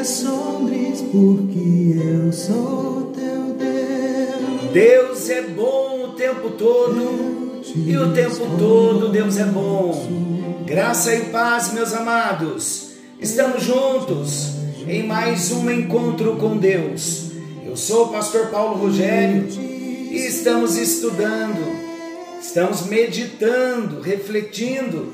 Assombres, porque eu sou teu Deus. Deus é bom o tempo todo e o tempo todo Deus é bom. Graça e paz, meus amados. Estamos juntos em mais um encontro com Deus. Eu sou o pastor Paulo Rogério e estamos estudando, estamos meditando, refletindo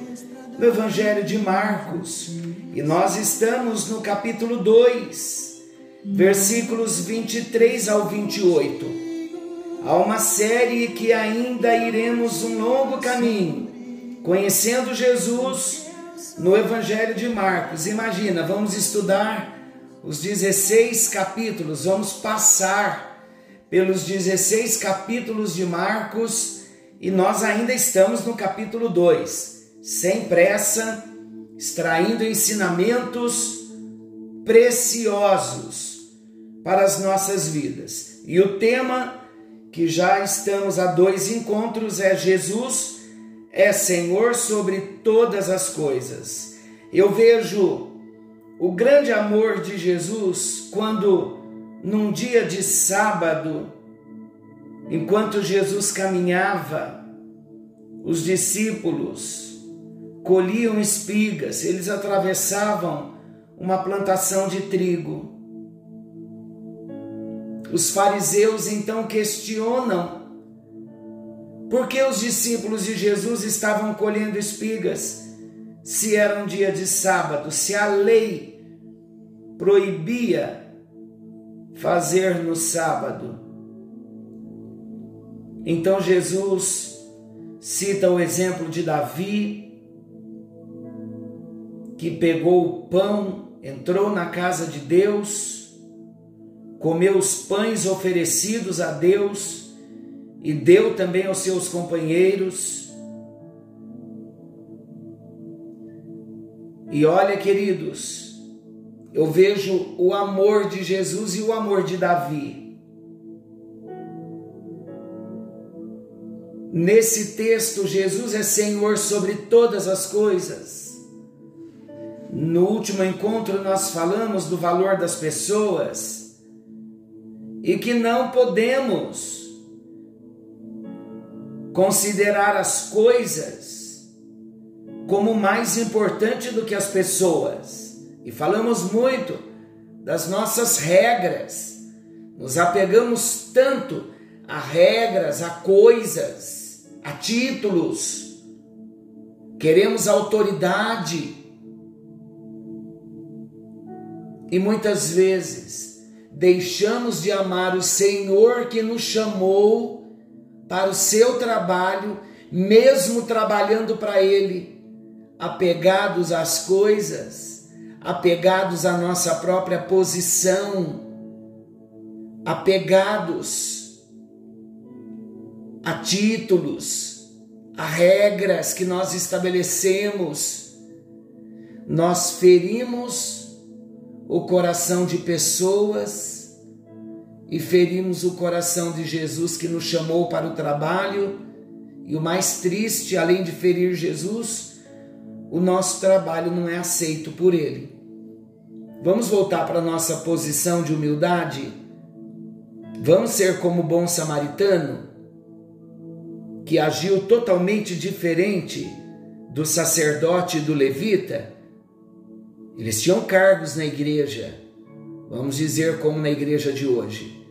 no Evangelho de Marcos. E nós estamos no capítulo 2, versículos 23 ao 28. Há uma série que ainda iremos um longo caminho, conhecendo Jesus no Evangelho de Marcos. Imagina, vamos estudar os 16 capítulos, vamos passar pelos 16 capítulos de Marcos e nós ainda estamos no capítulo 2. Sem pressa, extraindo ensinamentos preciosos para as nossas vidas. E o tema que já estamos a dois encontros é Jesus é Senhor sobre todas as coisas. Eu vejo o grande amor de Jesus quando num dia de sábado, enquanto Jesus caminhava, os discípulos colhiam espigas, eles atravessavam uma plantação de trigo. Os fariseus então questionam por que os discípulos de Jesus estavam colhendo espigas se era um dia de sábado, se a lei proibia fazer no sábado. Então Jesus cita o exemplo de Davi, que pegou o pão, entrou na casa de Deus, comeu os pães oferecidos a Deus e deu também aos seus companheiros. E olha, queridos, eu vejo o amor de Jesus e o amor de Davi. Nesse texto, Jesus é Senhor sobre todas as coisas. No último encontro, nós falamos do valor das pessoas e que não podemos considerar as coisas como mais importante do que as pessoas. E falamos muito das nossas regras. Nos apegamos tanto a regras, a coisas, a títulos. Queremos autoridade. E muitas vezes deixamos de amar o Senhor que nos chamou para o seu trabalho, mesmo trabalhando para Ele, apegados às coisas, apegados à nossa própria posição, apegados a títulos, a regras que nós estabelecemos. Nós ferimos o coração de pessoas e ferimos o coração de Jesus que nos chamou para o trabalho. E o mais triste, além de ferir Jesus, o nosso trabalho não é aceito por Ele. Vamos voltar para a nossa posição de humildade? Vamos ser como o bom samaritano, que agiu totalmente diferente do sacerdote e do levita? Eles tinham cargos na igreja, vamos dizer como na igreja de hoje.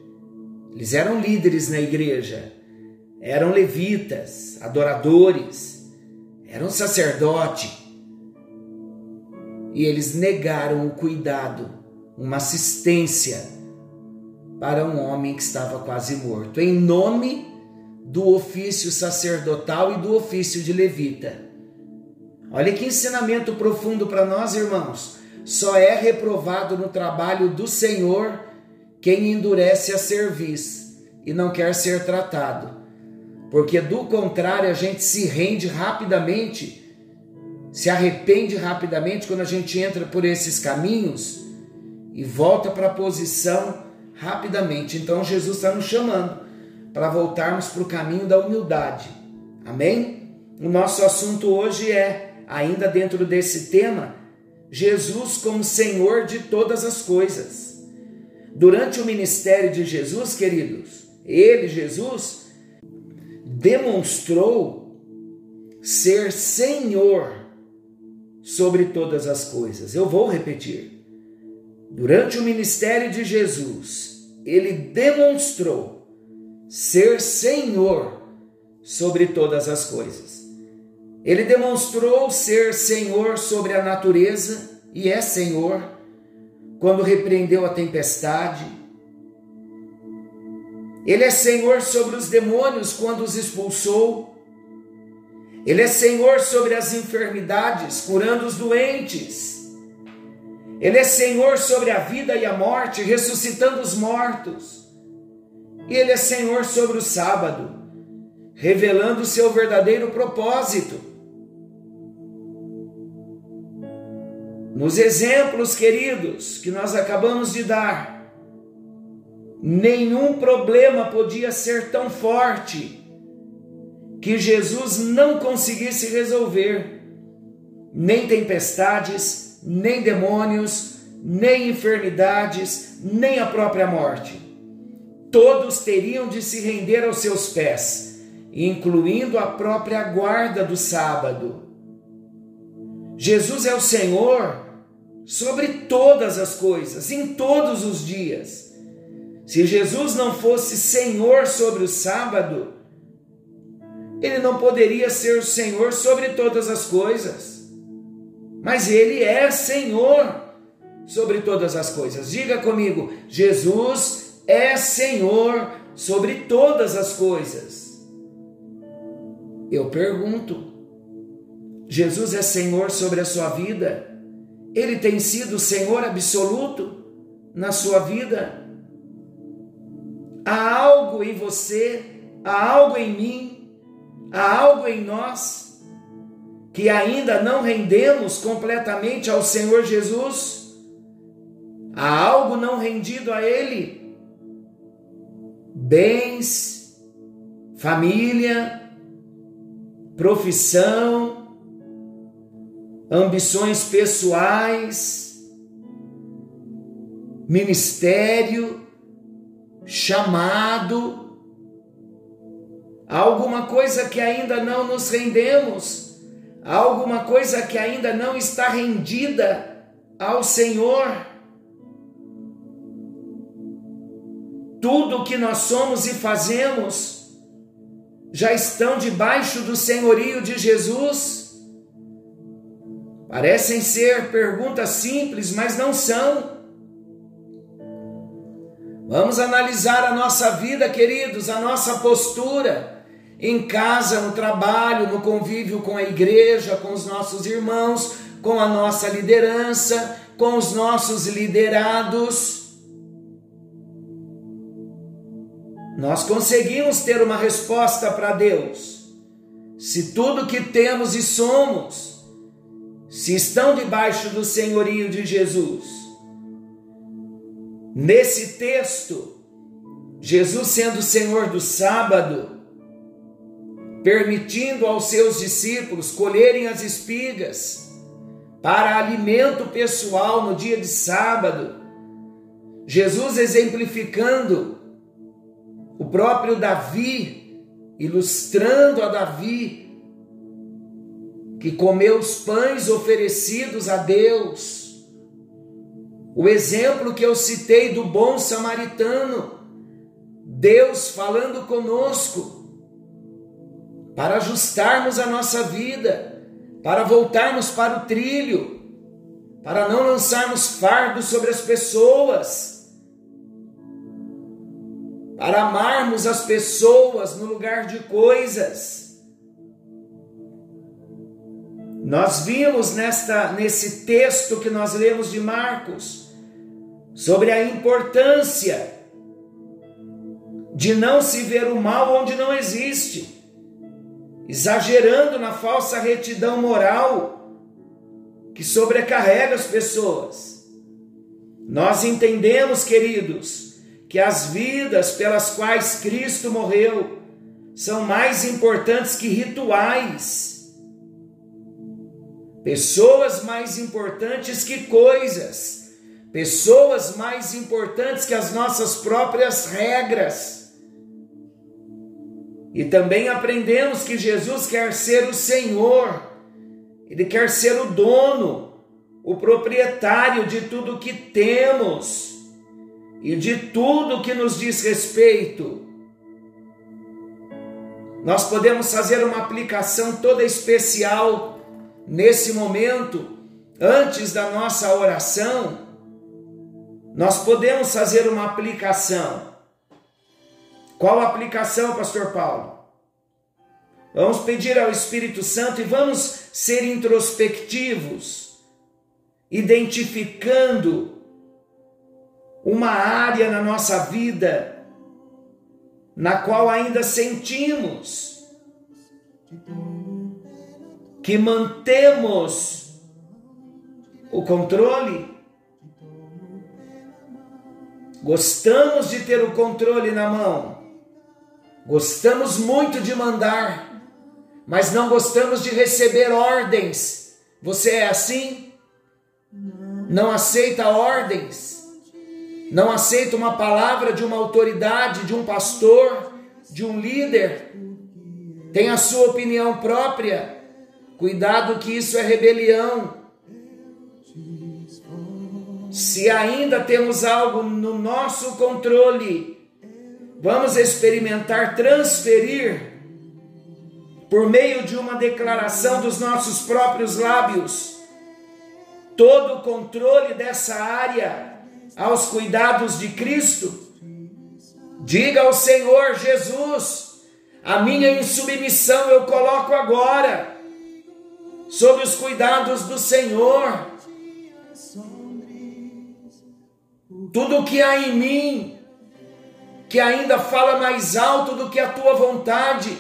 Eles eram líderes na igreja, eram levitas, adoradores, eram sacerdote. E eles negaram o cuidado, uma assistência para um homem que estava quase morto, em nome do ofício sacerdotal e do ofício de levita. Olha que ensinamento profundo para nós, irmãos. só é reprovado no trabalho do Senhor quem endurece a cerviz e não quer ser tratado. Porque do contrário, a gente se rende rapidamente, se arrepende rapidamente quando a gente entra por esses caminhos e volta para a posição rapidamente. Então Jesus está nos chamando para voltarmos para o caminho da humildade. Amém? O nosso assunto hoje é, ainda dentro desse tema, Jesus como Senhor de todas as coisas. Durante o ministério de Jesus, queridos, ele, Jesus, demonstrou ser Senhor sobre todas as coisas. Eu vou repetir. Durante o ministério de Jesus, ele demonstrou ser Senhor sobre todas as coisas. Ele demonstrou ser Senhor sobre a natureza e é Senhor quando repreendeu a tempestade. Ele é Senhor sobre os demônios quando os expulsou. Ele é Senhor sobre as enfermidades, curando os doentes. Ele é Senhor sobre a vida e a morte, ressuscitando os mortos. E Ele é Senhor sobre o sábado, revelando o seu verdadeiro propósito. Nos exemplos, queridos, que nós acabamos de dar, nenhum problema podia ser tão forte que Jesus não conseguisse resolver, nem tempestades, nem demônios, nem enfermidades, nem a própria morte. Todos teriam de se render aos seus pés, incluindo a própria guarda do sábado. Jesus é o Senhor sobre todas as coisas, em todos os dias. Se Jesus não fosse Senhor sobre o sábado, ele não poderia ser o Senhor sobre todas as coisas. Mas ele é Senhor sobre todas as coisas. Diga comigo: Jesus é Senhor sobre todas as coisas. Eu pergunto: Jesus é Senhor sobre a sua vida? Ele tem sido Senhor absoluto na sua vida? Há algo em você, há algo em mim, há algo em nós que ainda não rendemos completamente ao Senhor Jesus? Há algo não rendido a Ele? Bens, família, profissão, ambições pessoais, ministério, chamado, alguma coisa que ainda não nos rendemos, alguma coisa que ainda não está rendida ao Senhor. Tudo que nós somos e fazemos já estão debaixo do senhorio de Jesus. Parecem ser perguntas simples, mas não são. Vamos analisar a nossa vida, queridos, a nossa postura em casa, no trabalho, no convívio com a igreja, com os nossos irmãos, com a nossa liderança, com os nossos liderados. Nós conseguimos ter uma resposta para Deus. Se tudo que temos e somos se estão debaixo do senhorio de Jesus. Nesse texto, Jesus sendo Senhor do sábado, permitindo aos seus discípulos colherem as espigas para alimento pessoal no dia de sábado, Jesus exemplificando o próprio Davi, ilustrando a Davi que comeu os pães oferecidos a Deus. O exemplo que eu citei do bom samaritano, Deus falando conosco, para ajustarmos a nossa vida, para voltarmos para o trilho, para não lançarmos fardos sobre as pessoas, para amarmos as pessoas no lugar de coisas Nós vimos nesta nesse texto que nós lemos de Marcos sobre a importância de não se ver o mal onde não existe, exagerando na falsa retidão moral que sobrecarrega as pessoas. Nós entendemos, queridos, que as vidas pelas quais Cristo morreu são mais importantes que rituais, pessoas mais importantes que coisas, pessoas mais importantes que as nossas próprias regras. E também aprendemos que Jesus quer ser o Senhor, Ele quer ser o dono, o proprietário de tudo que temos e de tudo que nos diz respeito. Nós podemos fazer uma aplicação toda especial nesse momento, antes da nossa oração. Nós podemos fazer uma aplicação qual aplicação, Pastor Paulo? Vamos pedir ao Espírito Santo e vamos ser introspectivos, identificando uma área na nossa vida na qual ainda sentimos que mantemos o controle. Gostamos de ter o controle na mão. Gostamos muito de mandar, mas não gostamos de receber ordens. Você é assim? Não aceita ordens? Não aceita uma palavra de uma autoridade, de um pastor, de um líder? Tem a sua opinião própria? Cuidado que isso é rebelião. Se ainda temos algo no nosso controle, vamos experimentar transferir por meio de uma declaração dos nossos próprios lábios todo o controle dessa área aos cuidados de Cristo. Diga ao Senhor Jesus: a minha insubmissão eu coloco agora sob os cuidados do Senhor. Tudo que há em mim que ainda fala mais alto do que a tua vontade.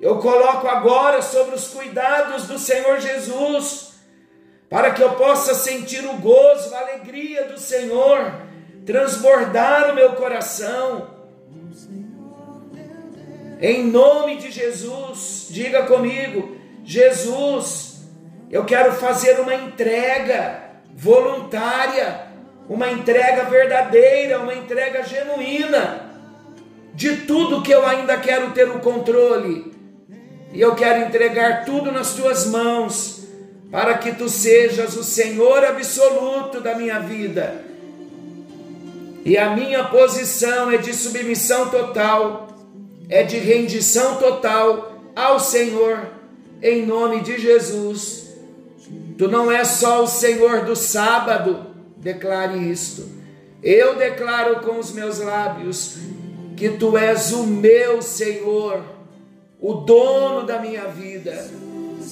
Eu coloco agora sobre os cuidados do Senhor Jesus, para que eu possa sentir o gozo, a alegria do Senhor, transbordar o meu coração. Em nome de Jesus, diga comigo: Jesus, eu quero fazer uma entrega voluntária uma entrega verdadeira, uma entrega genuína de tudo que eu ainda quero ter o controle. E eu quero entregar tudo nas tuas mãos, para que tu sejas o Senhor absoluto da minha vida. E a minha posição é de submissão total, é de rendição total ao Senhor, em nome de Jesus. Tu não és só o Senhor do sábado, declare isto. Eu declaro com os meus lábios que tu és o meu Senhor, o dono da minha vida,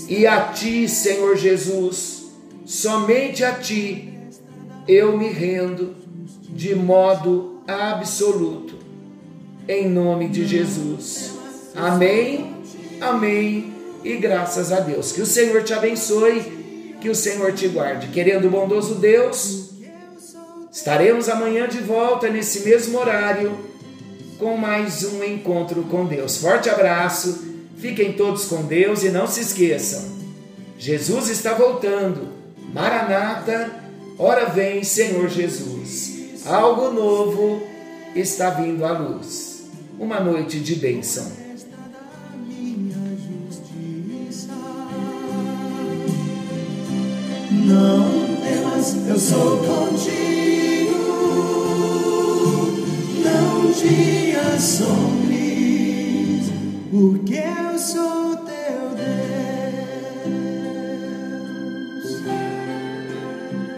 e a ti, Senhor Jesus, somente a ti eu me rendo de modo absoluto, em nome de Jesus. Amém, amém e graças a Deus. Que o Senhor te abençoe, que o Senhor te guarde. Querendo o bondoso Deus Estaremos amanhã de volta nesse mesmo horário com mais um encontro com Deus. Forte abraço, fiquem todos com Deus e não se esqueçam: Jesus está voltando. Maranata, ora vem, Senhor Jesus. Algo novo está vindo à luz. Uma noite de bênção. Não temas, eu sou contigo. Não dias sombrios, porque eu sou.